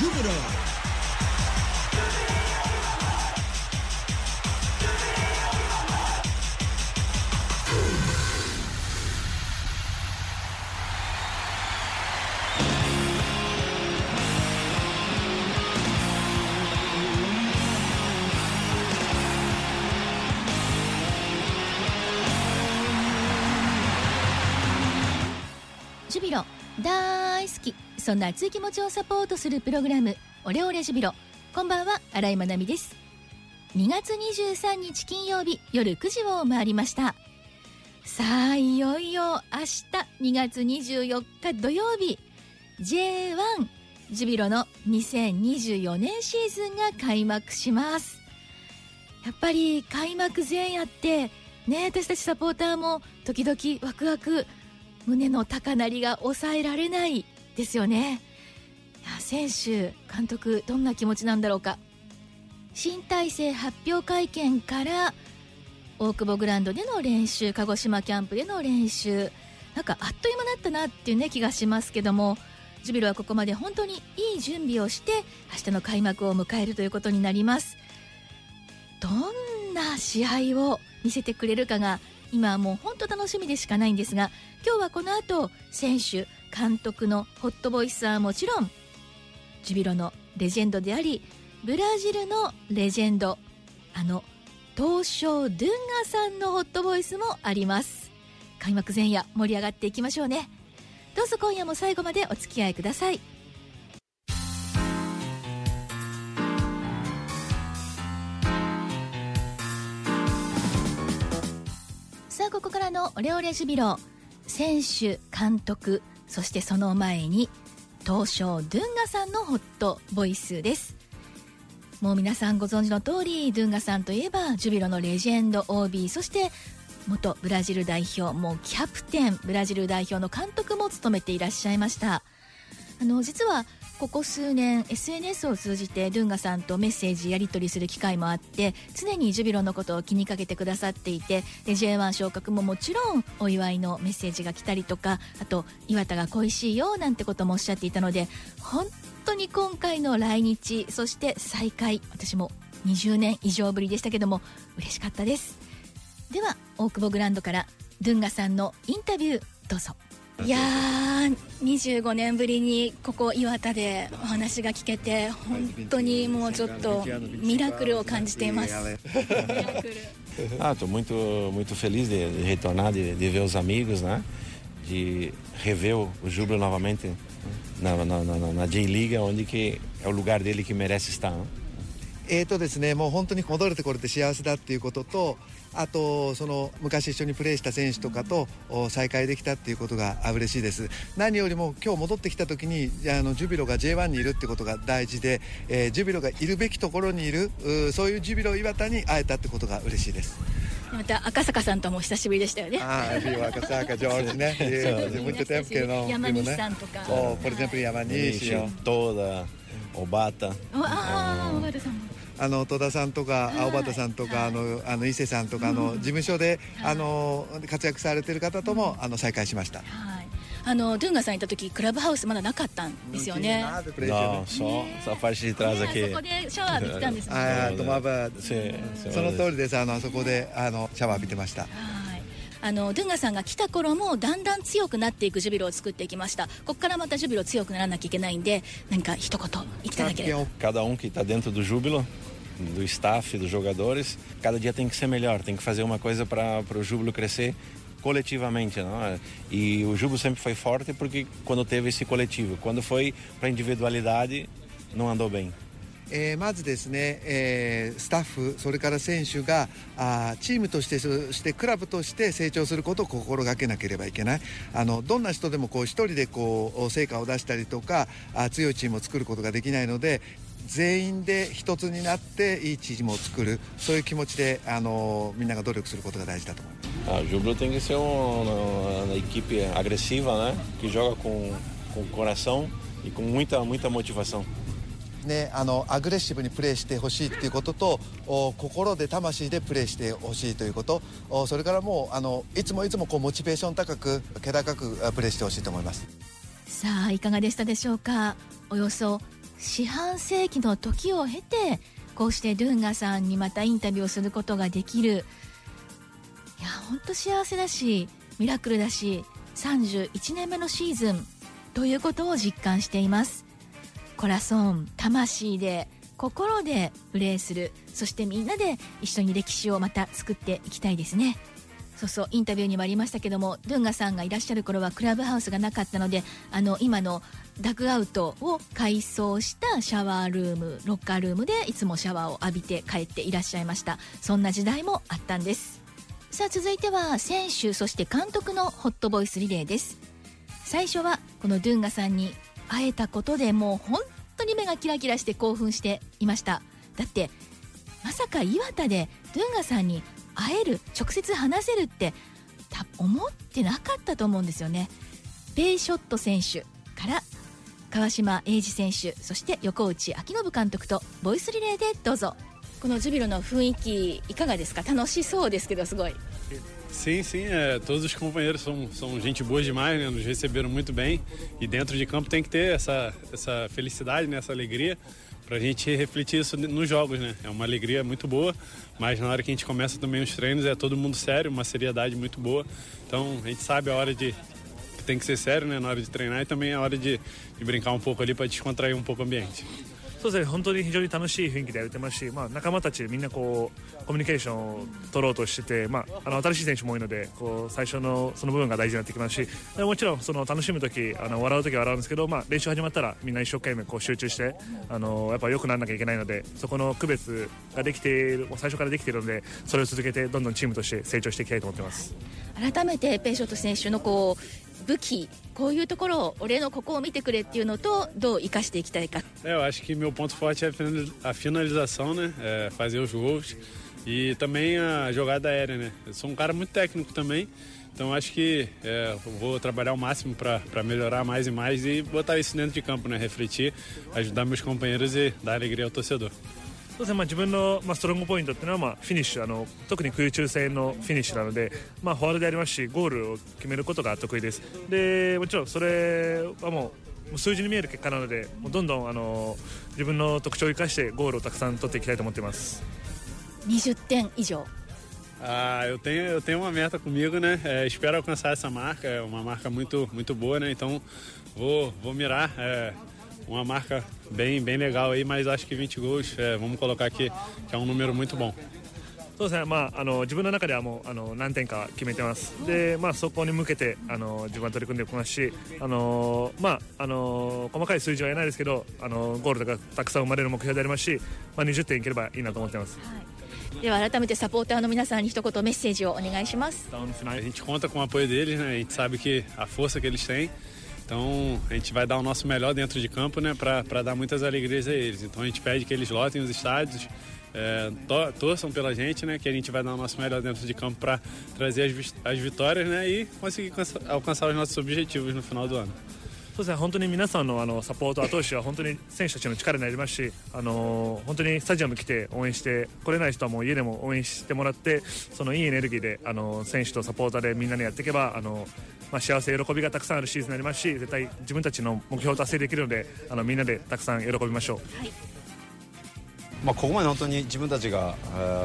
Júbilo. ジュビロ大好きそんな熱い気持ちをサポートするプログラムオレオレジュビロ。こんばんは新井まなみです。2月23日金曜日夜9時を回りました。さあいよいよ明日2月24日土曜日。J1 ジュビロの2024年シーズンが開幕します。やっぱり開幕前夜ってね私たちサポーターも時々ワクワク胸の高鳴りが抑えられないですよね。選手監督どんな気持ちなんだろうか。新体制発表会見から大久保グランドでの練習鹿児島キャンプでの練習。なんかあっという間だったなっていうね気がしますけども。ジュビロはここまで本当にいい準備をして明日の開幕を迎えるということになります。どんな試合を見せてくれるかが今はもう本当楽しみでしかないんですが今日はこの後選手監督のホットボイスはもちろんジュビロのレジェンドでありブラジルのレジェンドあの東証ドゥンガさんのホットボイスもあります。開幕前夜盛り上がっていきましょうね。どうぞ今夜も最後までお付き合いください。さあここからのオレオレジュビロ選手監督そしてその前に東証ドゥンガさんのホットボイスです。もう皆さんご存知の通りドゥンガさんといえばジュビロのレジェンド OB そして元ブラジル代表もうキャプテンブラジル代表の監督も務めていらっしゃいました。あの実はここ数年 SNS を通じてドゥンガさんとメッセージやり取りする機会もあって常にジュビロのことを気にかけてくださっていてで J1 昇格ももちろんお祝いのメッセージが来たりとかあと岩田が恋しいよなんてこともおっしゃっていたので本当に今回の来日そして再会私も20年以上ぶりでしたけども嬉しかったです。では大久保グランドからドゥンガさんのインタビューどうぞ。いやー25年ぶりにここ岩田でお話が聞けて本当にもうちょっとミラクルを感じています Ah, estou muito, muito feliz de, de retornar, de, de, ver os amigos, né? De rever o, o Júbilo novamente na, na, na, na J-League, onde que é o lugar dele que merece estar. Né? えーとですね、もう本当に戻れてこれて幸せだっていうこととあとその昔一緒にプレーした選手とかと再会できたっていうことが嬉しいです何よりも今日戻ってきた時にあのジュビロが J1 にいるってことが大事で、えー、ジュビロがいるべきところにいるそういうジュビロ岩田に会えたってことが嬉しいですまた赤坂さんとも久しぶりでしたよね。ああ、viu 赤坂 Jorge ね。muito tempo que não. 山西さんとか。Oh, por exemplo, 山西。toda Obata. ああ、小畑さんも。あの戸田さんとか青畑さんとか、あのあの伊勢さんとか、あの事務所で、あの活躍されてる方とも、あの再会しました。はい。あのドゥンガさんいた時クラブハウスまだなかったんですよね。Não, só, só a parte de trás. そこでシャワー浴びてたんですね。あとまば Sim, sim, その通りです。あのあそこであのシャワー浴びてました。はい。あのドゥンガさんが来た頃もだんだん強くなっていくジュビロを作っていきましたここからまたジュビロ強くならなきゃいけないんで何か一言言っていただければ Cada um que está dentro do Júbilo, do staff, dos jogadores, cada dia tem que ser melhor, tem que fazer uma coisa para o Júbilo crescer coletivamente, não é? E o Júbilo sempre foi forte porque quando teve esse coletivo, quando foi para individualidade, não andou bem. えーまずですね、えースタッフそれから選手があーチームとしてそしてクラブとして成長することを心がけなければいけないあのどんな人でもこう一人でこう成果を出したりとかあー強いチームを作ることができないので 全員で一つになっていいチームを作るそういう気持ちであのみんなが努力することが大事だと思います。Ah, o Júbilo tem que ser uma, uma equipe agressiva, né? Que joga com, com coração e com muita, muita motivação. ね、あのアグレッシブにプレーしてほしいっていうこととお心で魂でプレーしてほしいということおそれからもうあのいつもいつもこうモチベーション高く気高くあプレーしてほしいと思いますさあいかがでしたでしょうか？およそ四半世紀の時を経てこうしてドゥンガさんにまたインタビューをすることができる。いや本当幸せだしミラクルだし31年目のシーズンということを実感しています。コラソン魂で心でプレーする。そしてみんなで一緒に歴史をまた作っていきたいですね。そうそうインタビューにもありましたけどもドゥンガさんがいらっしゃる頃はクラブハウスがなかったのであの今のダグアウトを改装したシャワールームロッカールームでいつもシャワーを浴びて帰っていらっしゃいました。そんな時代もあったんです。さあ続いては選手そして監督のホットボイスリレーです。最初はこのドゥンガさんに会えたことでもう本当に目がキラキラして興奮していました。だってまさか岩田でドゥンガさんに会える直接話せるって思ってなかったと思うんですよねペイショット選手から川島英二選手そして横内昭信監督とボイスリレーでどうぞこのジュビロの雰囲気いかがですか楽しそうですけどすごい Sim, sim, é, todos os companheiros são, são gente boa demais, né? Nos receberam muito bem e dentro de campo tem que ter essa, essa felicidade, né? essa alegria para a gente refletir isso nos jogos, né? É uma alegria muito boa, mas na hora que a gente começa também os treinos é todo mundo sério, uma seriedade muito boa. Então a gente sabe a hora de que tem que ser sério, né? Na hora de treinar e também a hora de, de brincar um pouco ali para descontrair um pouco o ambiente. そうですね。本当に非常に楽しい雰囲気でやれてますし、まあ、仲間たちみんなこうコミュニケーションを取ろうとしてて、まあ、あの新しい選手も多いのでこう最初のその部分が大事になってきますしもちろんその楽しむ時あの笑う時は笑うんですけど、まあ、練習始まったらみんな一生懸命こう集中してあのやっぱ良くならなきゃいけないのでそこの区別ができている最初からできているのでそれを続けてどんどんチームとして成長していきたいと思ってます。改めてペイショット選手のこう武器こういうところを俺のここを見てくれっていうのとどう生かしていきたいか Eu acho que meu ponto forte é a finalização, né? É fazer os gols e também a jogada aérea, né? Eu sou um cara muito técnico também, então acho que é, vou trabalhar o máximo para melhorar mais e mais e botar isso dentro de campo, né? Refletir, ajudar meus companheiros e dar alegria ao torcedor. そうですねまあ、自分の、まあ、ストロングポイントっていうのは、まあ、フィニッシュあの特に空中戦のフィニッシュなので、まあ、フォワードでありますしゴールを決めることが得意ですでもちろんそれはもう数字に見える結果なのでもうどんどんあの自分の特徴を生かしてゴールをたくさん取っていきたいと思っています20点以上 Ah, eu tenho, eu tenho uma meta comigo, né? É, espero alcançar essa marca, é uma marca muito, muito boa, né? Então vou, vou mirar. É, uma marca bem, bem legal aí, mas acho que 20 gols, é, vamos colocar aqui, que é um número muito bom. そうですね、まあ、あの自分の中ではもうあの何点か決めてますで、まあ、そこに向けてあの自分は取り組んでいきますしあの、まあ、あの細かい数字は言えないですけどあのゴールとかたくさん生まれる目標でありますし、まあ、20点いければいいなと思ってます。では改めてサポーターの皆さんに一言メッセージをお願いします。A gente conta com o apoio deles, né? A gente sabe que a força que eles têm Então a gente vai dar o nosso melhor dentro de campo, né, para dar muitas alegrias a eles. Então a gente pede que eles lotem os estádios, é, to, torçam pela gente, né, que a gente vai dar o nosso melhor dentro de campo para trazer as, as vitórias, né, e conseguir alcançar os nossos objetivos no final do ano. そうですね本当に皆さんのあのサポート後押しは本当に選手たちの力になりますしあの本当にスタジアム来て応援して来れない人はもう家でも応援してもらってそのいいエネルギーであの選手とサポーターでみんなでやっていけばあの、まあ、幸せ喜びがたくさんあるシーズンになりますし絶対自分たちの目標を達成できるのであのみんなでたくさん喜びましょう。はいまあ、ここまで本当に自分たちが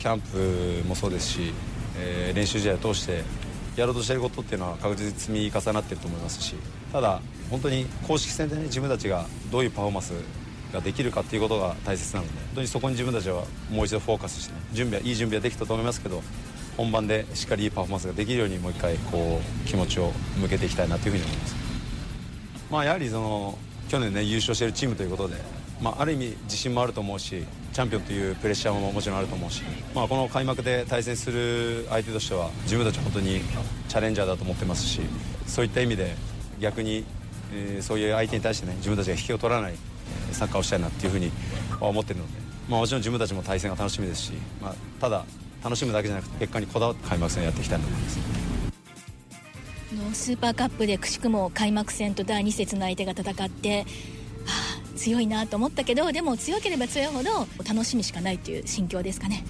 キャンプもそうですし、えー、練習試合を通してやろうとしていることっていうのは確実に積み重なっていると思いますしただ本当に公式戦でね自分たちがどういうパフォーマンスができるかっていうことが大切なので本当にそこに自分たちはもう一度フォーカスして、ね、準備はいい準備はできたと思いますけど本番でしっかりいいパフォーマンスができるようにもう一回こう気持ちを向けていきたいなというふうに思います。まあやはりその去年ね優勝しているチームということでまあ、ある意味自信もあると思うしチャンピオンというプレッシャーももちろんあると思うし、まあ、この開幕で対戦する相手としては自分たち本当にチャレンジャーだと思ってますしそういった意味で逆に、えー、そういう相手に対してね自分たちが引きを取らないサッカーをしたいなっていうふうに思ってるので、まあ、もちろん自分たちも対戦が楽しみですし、まあ、ただ楽しむだけじゃなくて結果にこだわって開幕戦をやっていきたいと思います。のスーパーカップでくしくも開幕戦と第2節の相手が戦って強いなと思ったけどでも強ければ強いほど楽しみしかないという心境ですかね。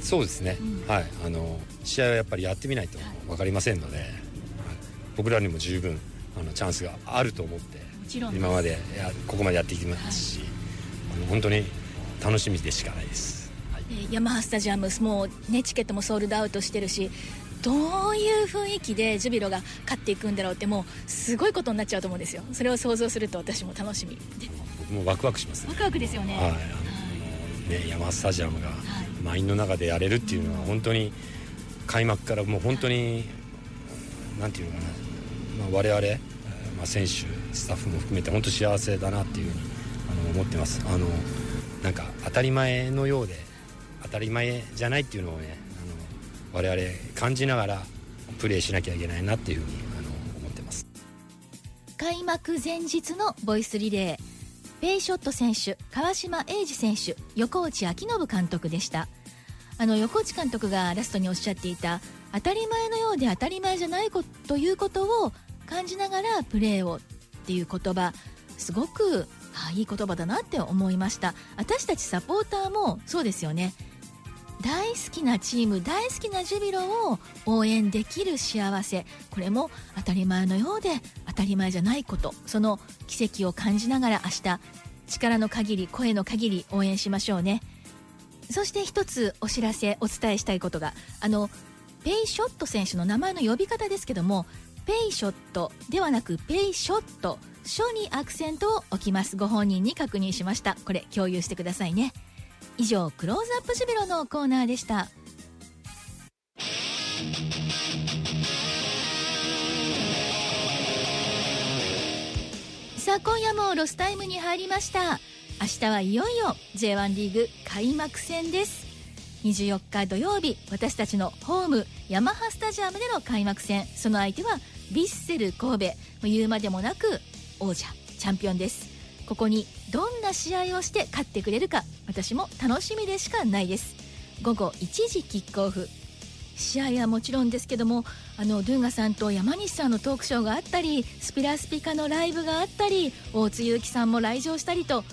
そうですね、うん、はい。あの試合はやっぱりやってみないと分かりませんので、はい、僕らにも十分あのチャンスがあると思ってちろんです。今までやここまでやってきましたし、あの本当に楽しみでしかないです、はい。でヤマハスタジアムもうねチケットもソールドアウトしてるしどういう雰囲気でジュビロが勝っていくんだろうってもうすごいことになっちゃうと思うんですよ。それを想像すると私も楽しみで。僕もワクワクしますね。ワクワクですよね、はい、あのね、山スタジアムが満員の中でやれるっていうのは本当に開幕からもう本当になんていうのかな、まあ、我々、えーまあ、選手スタッフも含めて本当幸せだなっていうふうにあの思ってます。あのなんか当たり前のようで当たり前じゃないっていうのをねあの我々感じながらプレーしなきゃいけないなっていうふうにあの思ってます。開幕前日のボイスリレー。ペイショット選手川島英二選手横内昭信監督でした。あの横内監督がラストにおっしゃっていた当たり前のようで当たり前じゃないこということを感じながらプレーをっていう言葉すごくいい言葉だなって思いました。私たちサポーターもそうですよね。大好きなチーム大好きなジュビロを応援できる幸せ。これも当たり前のようで当たり前じゃないことその奇跡を感じながら明日力の限り声の限り応援しましょうね。そして一つお知らせお伝えしたいことがあのペイショット選手の名前の呼び方ですけどもペイショットではなくペイショット書にアクセントを置きます。ご本人に確認しました。これ共有してくださいね。以上クローズアップジュビロのコーナーでした。さあ今夜もロスタイムに入りました。明日はいよいよ J1 リーグ開幕戦です。24日土曜日私たちのホームヤマハスタジアムでの開幕戦。その相手はヴィッセル神戸言うまでもなく王者チャンピオンです。ここにどんな試合をして勝ってくれるか私も楽しみでしかないです。午後1時キックオフ。試合はもちろんですけどもあのドゥンガさんと山西さんのトークショーがあったりスピラスピカのライブがあったり大津祐樹さんも来場したりと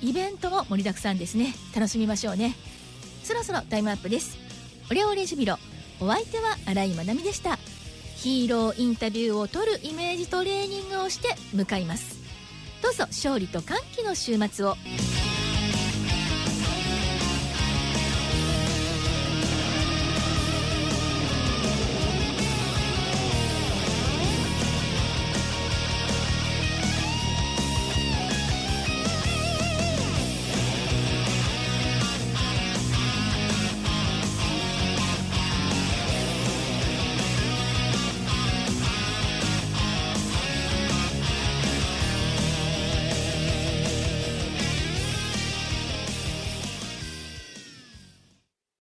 イベントも盛りだくさんですね。楽しみましょうね。そろそろタイムアップです。オレオレジュビロお相手は新井まなみでした。ヒーローインタビューを取るイメージトレーニングをして向かいます。どうぞ勝利と歓喜の週末を。